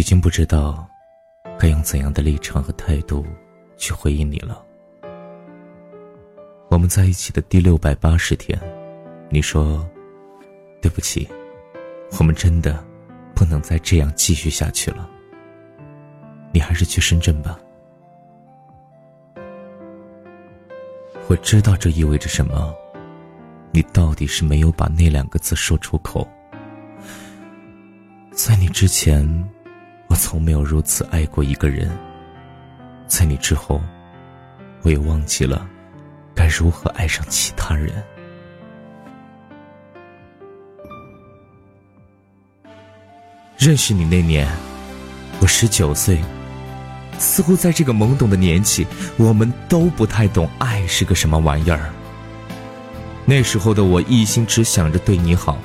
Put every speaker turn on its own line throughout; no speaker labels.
已经不知道该用怎样的立场和态度去回应你了。我们在一起的第六百八十天，你说：“对不起，我们真的不能再这样继续下去了。你还是去深圳吧。”我知道这意味着什么，你到底是没有把那两个字说出口。在你之前，从没有如此爱过一个人；在你之后，我也忘记了。该如何爱上其他人？认识你那年，我十九岁。似乎在这个懵懂的年纪，我们都不太懂爱是个什么玩意儿。那时候的我一心只想着对你好，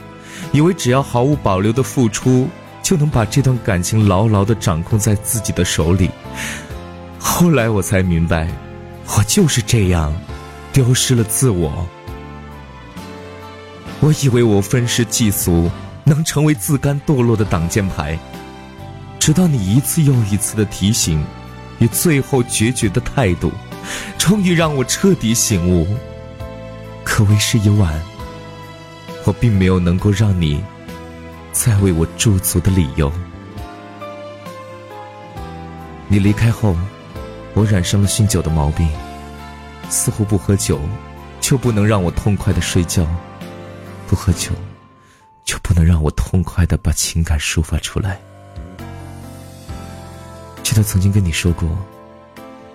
以为只要毫无保留的付出，就能把这段感情牢牢的掌控在自己的手里。后来我才明白，我就是这样。丢失了自我，我以为我愤世嫉俗能成为自甘堕落的挡箭牌，直到你一次又一次的提醒，与最后决绝的态度，终于让我彻底醒悟。可为时已晚，我并没有能够让你再为我驻足的理由。你离开后，我染上了酗酒的毛病。似乎不喝酒，就不能让我痛快的睡觉；不喝酒，就不能让我痛快的把情感抒发出来。记得曾经跟你说过，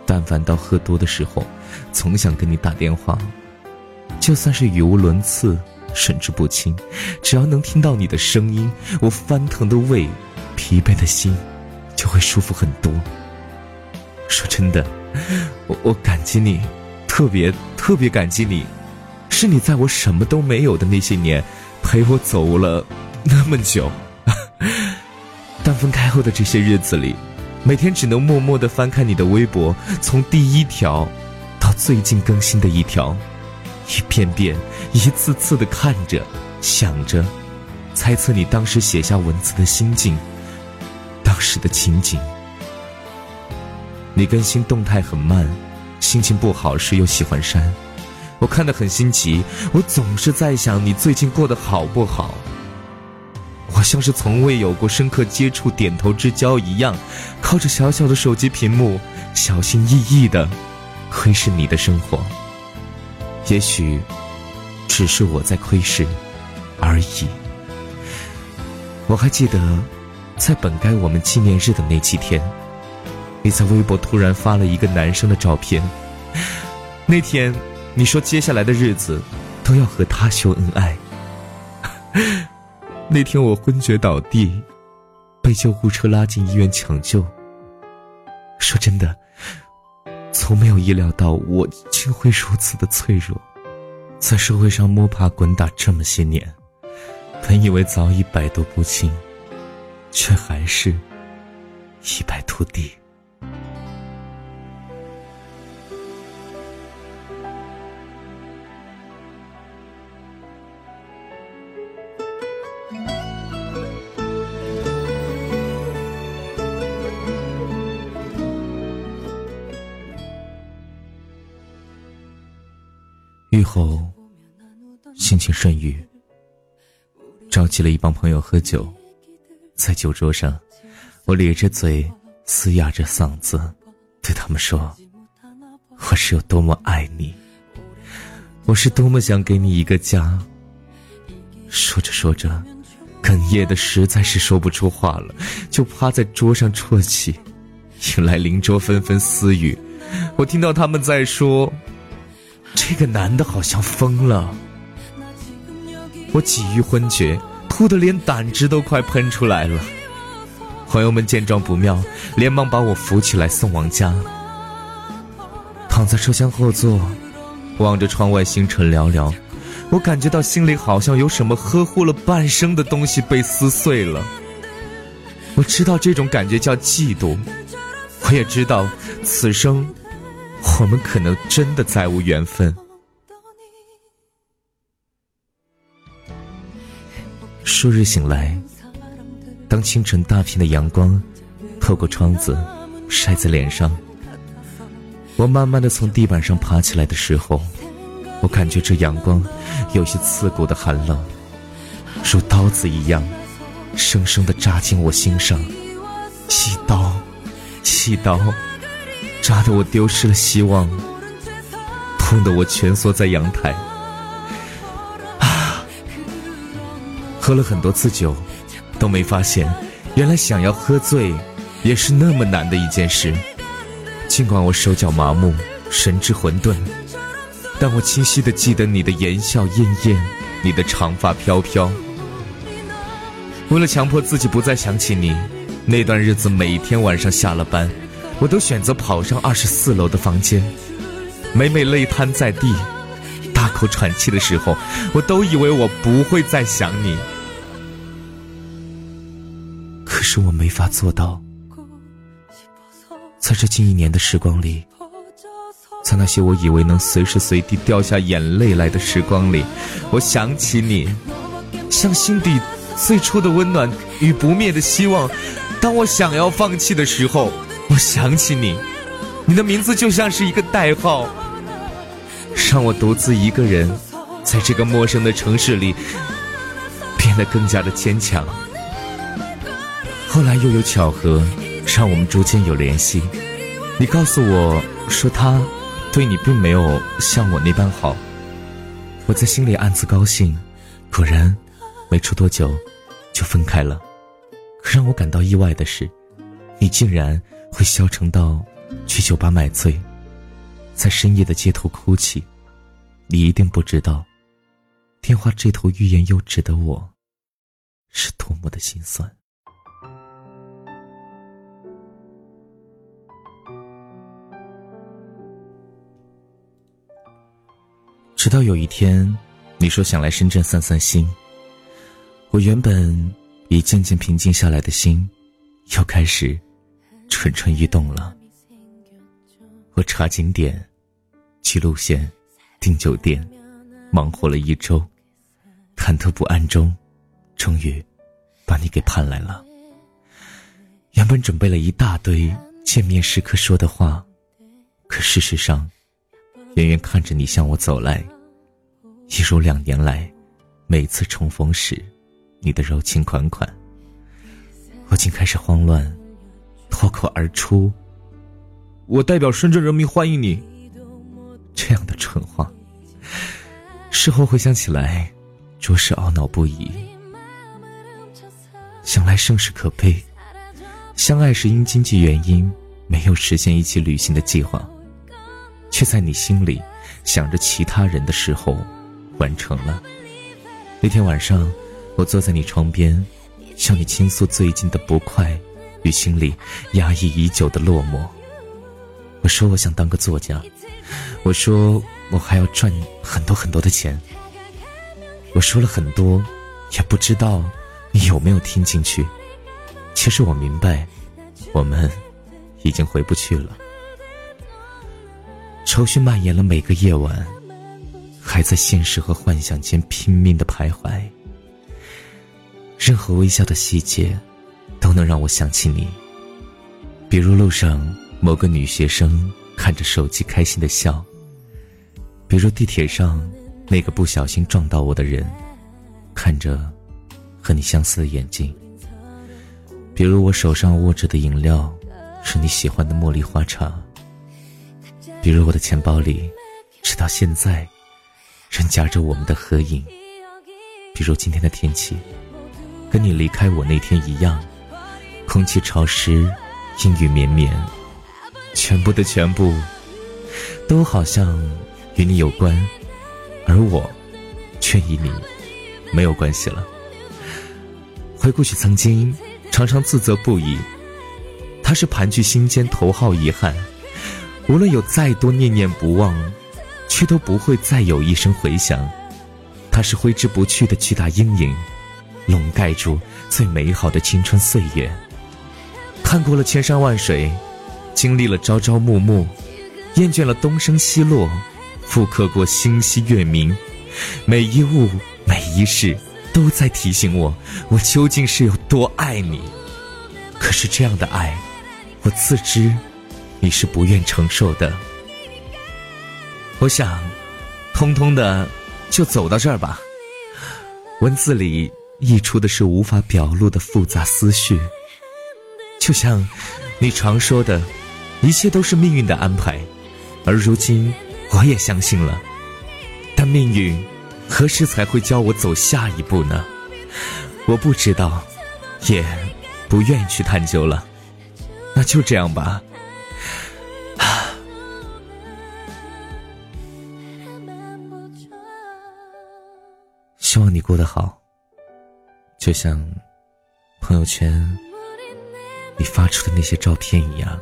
但凡到喝多的时候，总想跟你打电话，就算是语无伦次、神志不清，只要能听到你的声音，我翻腾的胃、疲惫的心，就会舒服很多。说真的，我我感激你。特别特别感激你，是你在我什么都没有的那些年，陪我走了那么久。但分开后的这些日子里，每天只能默默的翻看你的微博，从第一条到最近更新的一条，一遍遍、一次次的看着、想着，猜测你当时写下文字的心境，当时的情景。你更新动态很慢。心情不好时又喜欢删，我看得很心急。我总是在想你最近过得好不好。我像是从未有过深刻接触、点头之交一样，靠着小小的手机屏幕，小心翼翼的窥视你的生活。也许，只是我在窥视而已。我还记得，在本该我们纪念日的那几天。你在微博突然发了一个男生的照片，那天你说接下来的日子都要和他秀恩爱。那天我昏厥倒地，被救护车拉进医院抢救。说真的，从没有意料到我竟会如此的脆弱，在社会上摸爬滚打这么些年，本以为早已百毒不侵，却还是一败涂地。心情甚郁，召集了一帮朋友喝酒，在酒桌上，我咧着嘴，嘶哑着嗓子，对他们说：“我是有多么爱你，我是多么想给你一个家。”说着说着，哽咽的实在是说不出话了，就趴在桌上啜泣，引来邻桌纷纷私语。我听到他们在说。这个男的好像疯了，我几欲昏厥，吐得连胆汁都快喷出来了。朋友们见状不妙，连忙把我扶起来送往家。躺在车厢后座，望着窗外星辰寥寥，我感觉到心里好像有什么呵护了半生的东西被撕碎了。我知道这种感觉叫嫉妒，我也知道此生。我们可能真的再无缘分。数日醒来，当清晨大片的阳光透过窗子晒在脸上。我慢慢的从地板上爬起来的时候，我感觉这阳光有些刺骨的寒冷，如刀子一样，生生的扎进我心上。细刀，细刀，扎得我丢失了希望，痛得我蜷缩在阳台。喝了很多次酒，都没发现，原来想要喝醉，也是那么难的一件事。尽管我手脚麻木，神志混沌，但我清晰的记得你的言笑晏晏，你的长发飘飘。为了强迫自己不再想起你，那段日子每天晚上下了班，我都选择跑上二十四楼的房间，每每累瘫在地，大口喘气的时候，我都以为我不会再想你。是我没法做到。在这近一年的时光里，在那些我以为能随时随地掉下眼泪来的时光里，我想起你，像心底最初的温暖与不灭的希望。当我想要放弃的时候，我想起你，你的名字就像是一个代号，让我独自一个人，在这个陌生的城市里，变得更加的坚强。后来又有巧合。让我们逐渐有联系。你告诉我说他对你并没有像我那般好，我在心里暗自高兴。果然，没出多久就分开了。可让我感到意外的是，你竟然会消沉到去酒吧买醉，在深夜的街头哭泣。你一定不知道，电话这头欲言又止的我，是多么的心酸。直到有一天，你说想来深圳散散心。我原本已渐渐平静下来的心，又开始蠢蠢欲动了。我查景点、记路线、订酒店，忙活了一周，忐忑不安中，终于把你给盼来了。原本准备了一大堆见面时刻说的话，可事实上，远远看着你向我走来。一如两年来，每次重逢时，你的柔情款款，我竟开始慌乱，脱口而出：“我代表深圳人民欢迎你。”这样的蠢话，事后回想起来，着实懊恼不已。想来盛世可悲，相爱时因经济原因没有实现一起旅行的计划，却在你心里想着其他人的时候。完成了。那天晚上，我坐在你床边，向你倾诉最近的不快与心里压抑已久的落寞。我说我想当个作家，我说我还要赚很多很多的钱。我说了很多，也不知道你有没有听进去。其实我明白，我们已经回不去了。愁绪蔓延了每个夜晚。还在现实和幻想间拼命的徘徊。任何微笑的细节，都能让我想起你。比如路上某个女学生看着手机开心的笑。比如地铁上那个不小心撞到我的人，看着和你相似的眼睛。比如我手上握着的饮料，是你喜欢的茉莉花茶。比如我的钱包里，直到现在。仍夹着我们的合影，比如今天的天气，跟你离开我那天一样，空气潮湿，阴雨绵绵，全部的全部，都好像与你有关，而我，却与你没有关系了。回顾起曾经，常常自责不已，他是盘踞心间头号遗憾，无论有再多念念不忘。却都不会再有一声回响，它是挥之不去的巨大阴影，笼盖住最美好的青春岁月。看过了千山万水，经历了朝朝暮暮，厌倦了东升西落，复刻过星稀月明，每一物每一事都在提醒我，我究竟是有多爱你。可是这样的爱，我自知你是不愿承受的。我想，通通的就走到这儿吧。文字里溢出的是无法表露的复杂思绪，就像你常说的，一切都是命运的安排。而如今，我也相信了。但命运何时才会教我走下一步呢？我不知道，也不愿意去探究了。那就这样吧。希望你过得好，就像朋友圈你发出的那些照片一样，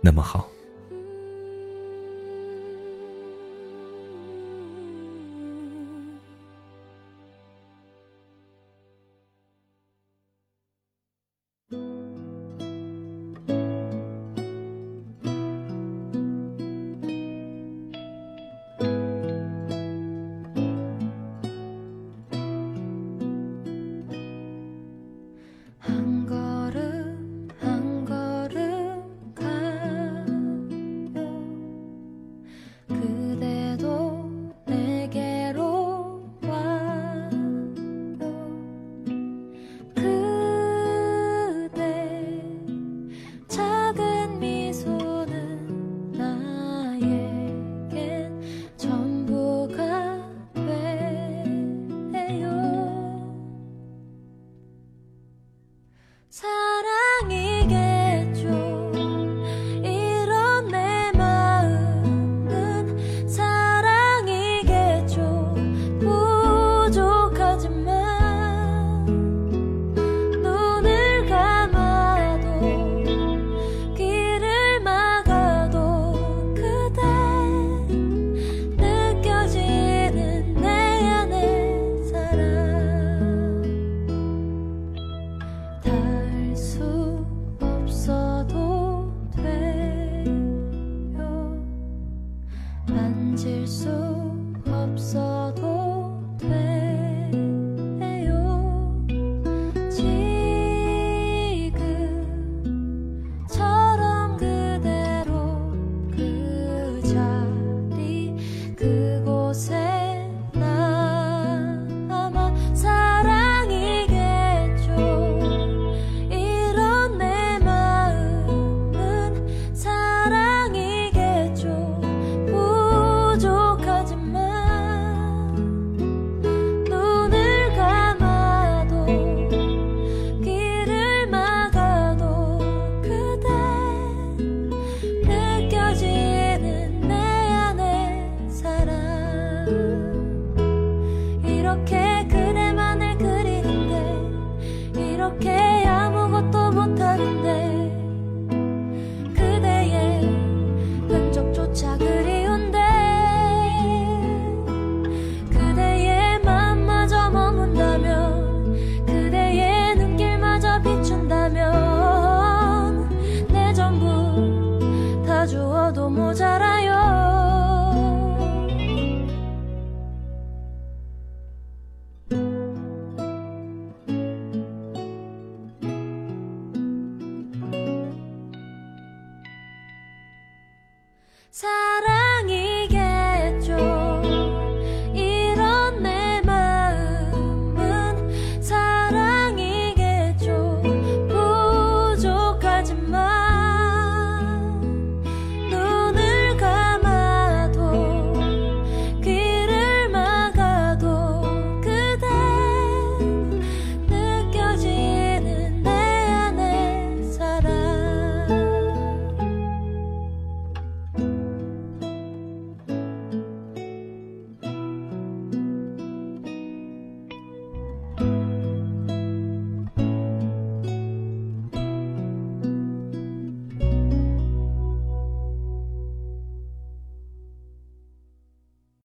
那么好。